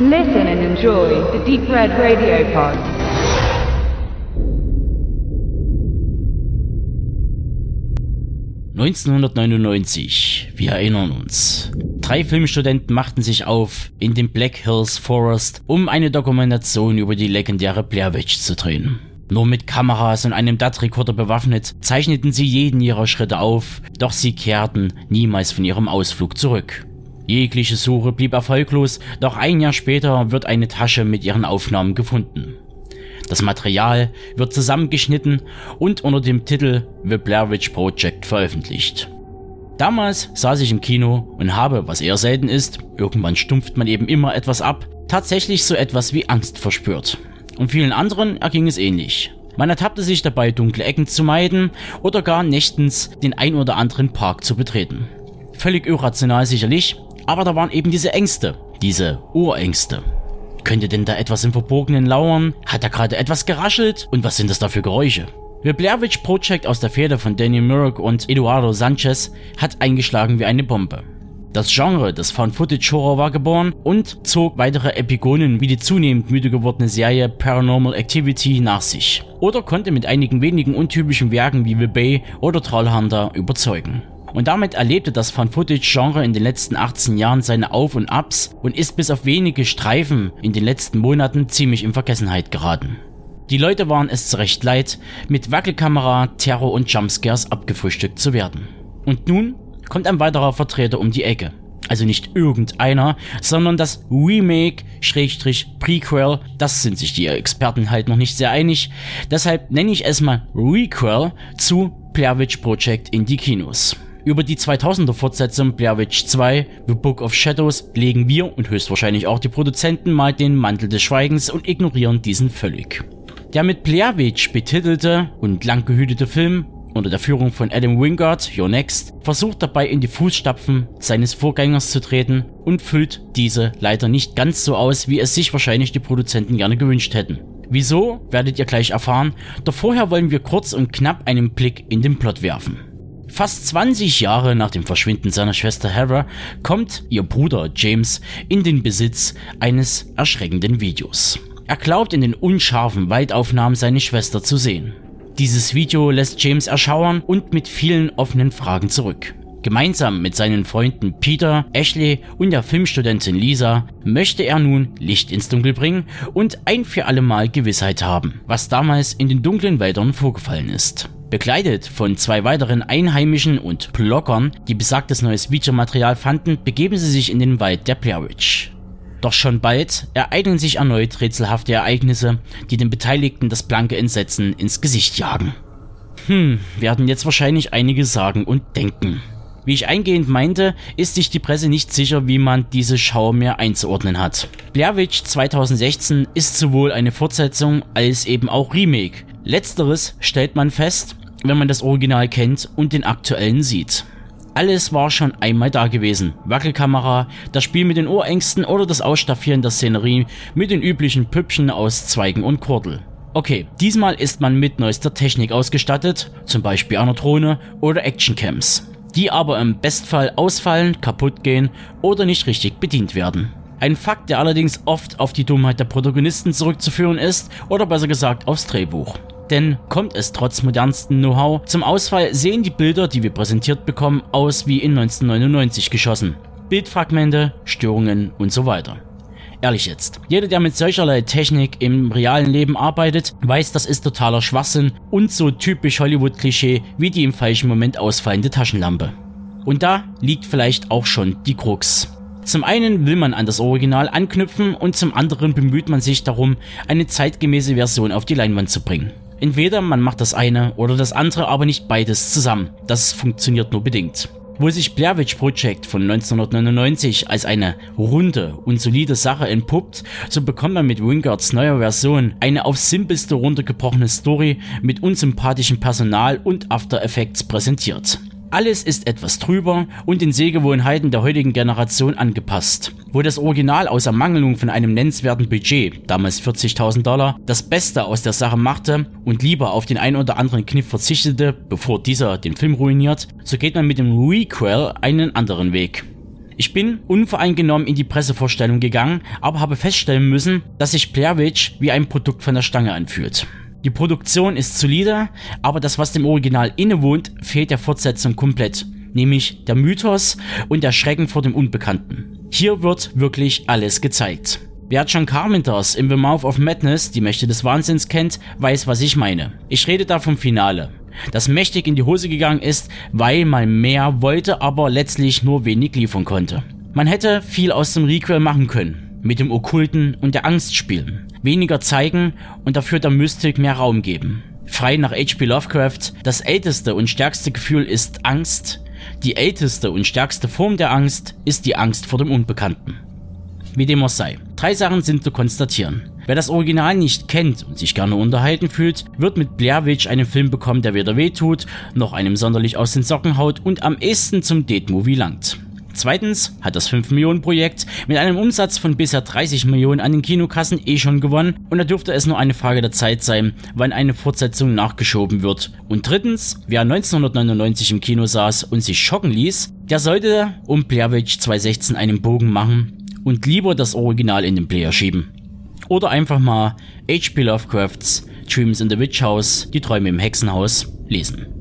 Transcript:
Listen and enjoy the Deep Red Radio Pod. ...1999, wir erinnern uns. Drei Filmstudenten machten sich auf in den Black Hills Forest, um eine Dokumentation über die legendäre Blair Witch zu drehen. Nur mit Kameras und einem DAT-Rekorder bewaffnet, zeichneten sie jeden ihrer Schritte auf, doch sie kehrten niemals von ihrem Ausflug zurück. Jegliche Suche blieb erfolglos, doch ein Jahr später wird eine Tasche mit ihren Aufnahmen gefunden. Das Material wird zusammengeschnitten und unter dem Titel The Blair Witch Project veröffentlicht. Damals saß ich im Kino und habe, was eher selten ist, irgendwann stumpft man eben immer etwas ab, tatsächlich so etwas wie Angst verspürt. Und vielen anderen erging es ähnlich. Man ertappte sich dabei, dunkle Ecken zu meiden oder gar nächtens den ein oder anderen Park zu betreten. Völlig irrational sicherlich, aber da waren eben diese Ängste, diese Urängste. Könnte denn da etwas im Verborgenen lauern? Hat da gerade etwas geraschelt? Und was sind das da für Geräusche? The Blair Project aus der Feder von Daniel Myrick und Eduardo Sanchez hat eingeschlagen wie eine Bombe. Das Genre des Found-Footage-Horror war geboren und zog weitere Epigonen wie die zunehmend müde gewordene Serie Paranormal Activity nach sich. Oder konnte mit einigen wenigen untypischen Werken wie The Bay oder Trollhunter überzeugen. Und damit erlebte das Found-Footage-Genre in den letzten 18 Jahren seine Auf- und Abs und ist bis auf wenige Streifen in den letzten Monaten ziemlich in Vergessenheit geraten. Die Leute waren es zurecht leid, mit Wackelkamera, Terror und Jumpscares abgefrühstückt zu werden. Und nun kommt ein weiterer Vertreter um die Ecke. Also nicht irgendeiner, sondern das Remake, Schrägstrich, Prequel, das sind sich die Experten halt noch nicht sehr einig. Deshalb nenne ich es mal Requel zu Blair Witch Project in die Kinos. Über die 2000er Fortsetzung Blair Witch 2, The Book of Shadows, legen wir und höchstwahrscheinlich auch die Produzenten mal den Mantel des Schweigens und ignorieren diesen völlig. Der mit Blair Witch betitelte und lang gehütete Film unter der Führung von Adam Wingard, Your Next, versucht dabei in die Fußstapfen seines Vorgängers zu treten und füllt diese leider nicht ganz so aus, wie es sich wahrscheinlich die Produzenten gerne gewünscht hätten. Wieso, werdet ihr gleich erfahren, doch vorher wollen wir kurz und knapp einen Blick in den Plot werfen. Fast 20 Jahre nach dem Verschwinden seiner Schwester Hera kommt ihr Bruder James in den Besitz eines erschreckenden Videos. Er glaubt in den unscharfen Waldaufnahmen seine Schwester zu sehen. Dieses Video lässt James erschauern und mit vielen offenen Fragen zurück. Gemeinsam mit seinen Freunden Peter, Ashley und der Filmstudentin Lisa möchte er nun Licht ins Dunkel bringen und ein für alle Mal Gewissheit haben, was damals in den dunklen Wäldern vorgefallen ist. Begleitet von zwei weiteren Einheimischen und Blockern, die besagtes neues Videomaterial fanden, begeben sie sich in den Wald der Blair Witch. Doch schon bald ereignen sich erneut rätselhafte Ereignisse, die den Beteiligten das blanke Entsetzen ins Gesicht jagen. Hm, werden jetzt wahrscheinlich einige sagen und denken. Wie ich eingehend meinte, ist sich die Presse nicht sicher, wie man diese Schau mehr einzuordnen hat. Blair Witch 2016 ist sowohl eine Fortsetzung als eben auch Remake. Letzteres stellt man fest, wenn man das Original kennt und den aktuellen sieht. Alles war schon einmal da gewesen. Wackelkamera, das Spiel mit den Ohrängsten oder das Ausstaffieren der Szenerie mit den üblichen Püppchen aus Zweigen und Kordel. Okay, diesmal ist man mit neuester Technik ausgestattet, zum Beispiel einer Drohne oder Actioncams, die aber im Bestfall ausfallen, kaputt gehen oder nicht richtig bedient werden. Ein Fakt, der allerdings oft auf die Dummheit der Protagonisten zurückzuführen ist oder besser gesagt aufs Drehbuch. Denn kommt es trotz modernsten Know-how zum Ausfall, sehen die Bilder, die wir präsentiert bekommen, aus wie in 1999 geschossen. Bildfragmente, Störungen und so weiter. Ehrlich jetzt, jeder, der mit solcherlei Technik im realen Leben arbeitet, weiß, das ist totaler Schwachsinn und so typisch Hollywood-Klischee wie die im falschen Moment ausfallende Taschenlampe. Und da liegt vielleicht auch schon die Krux. Zum einen will man an das Original anknüpfen und zum anderen bemüht man sich darum, eine zeitgemäße Version auf die Leinwand zu bringen. Entweder man macht das eine oder das andere, aber nicht beides zusammen. Das funktioniert nur bedingt. Wo sich Blair Witch Project von 1999 als eine runde und solide Sache entpuppt, so bekommt man mit Wingards neuer Version eine aufs simpelste runtergebrochene Story mit unsympathischem Personal und After Effects präsentiert. Alles ist etwas trüber und den Sehgewohnheiten der heutigen Generation angepasst. Wo das Original aus Ermangelung von einem nennenswerten Budget, damals 40.000 Dollar, das Beste aus der Sache machte und lieber auf den ein oder anderen Kniff verzichtete, bevor dieser den Film ruiniert, so geht man mit dem Requel einen anderen Weg. Ich bin unvoreingenommen in die Pressevorstellung gegangen, aber habe feststellen müssen, dass sich Blair Witch wie ein Produkt von der Stange anfühlt. Die Produktion ist solide, aber das, was dem Original innewohnt, fehlt der Fortsetzung komplett, nämlich der Mythos und der Schrecken vor dem Unbekannten. Hier wird wirklich alles gezeigt. Wer John Carpenters in The Mouth of Madness, die Mächte des Wahnsinns kennt, weiß, was ich meine. Ich rede da vom Finale, das mächtig in die Hose gegangen ist, weil man mehr wollte, aber letztlich nur wenig liefern konnte. Man hätte viel aus dem Requel machen können, mit dem Okkulten und der Angst spielen, weniger zeigen und dafür der Mystik mehr Raum geben. Frei nach H.P. Lovecraft, das älteste und stärkste Gefühl ist Angst, die älteste und stärkste Form der Angst ist die Angst vor dem Unbekannten. Wie dem auch sei. Drei Sachen sind zu konstatieren. Wer das Original nicht kennt und sich gerne unterhalten fühlt, wird mit Blair Witch einen Film bekommen, der weder wehtut, noch einem sonderlich aus den Socken haut und am ehesten zum Date-Movie langt. Zweitens hat das 5 Millionen Projekt mit einem Umsatz von bisher 30 Millionen an den Kinokassen eh schon gewonnen und da dürfte es nur eine Frage der Zeit sein, wann eine Fortsetzung nachgeschoben wird. Und drittens, wer 1999 im Kino saß und sich schocken ließ, der sollte um Blair Witch 2016 einen Bogen machen und lieber das Original in den Player schieben. Oder einfach mal H.P. Lovecrafts Dreams in the Witch House, die Träume im Hexenhaus, lesen.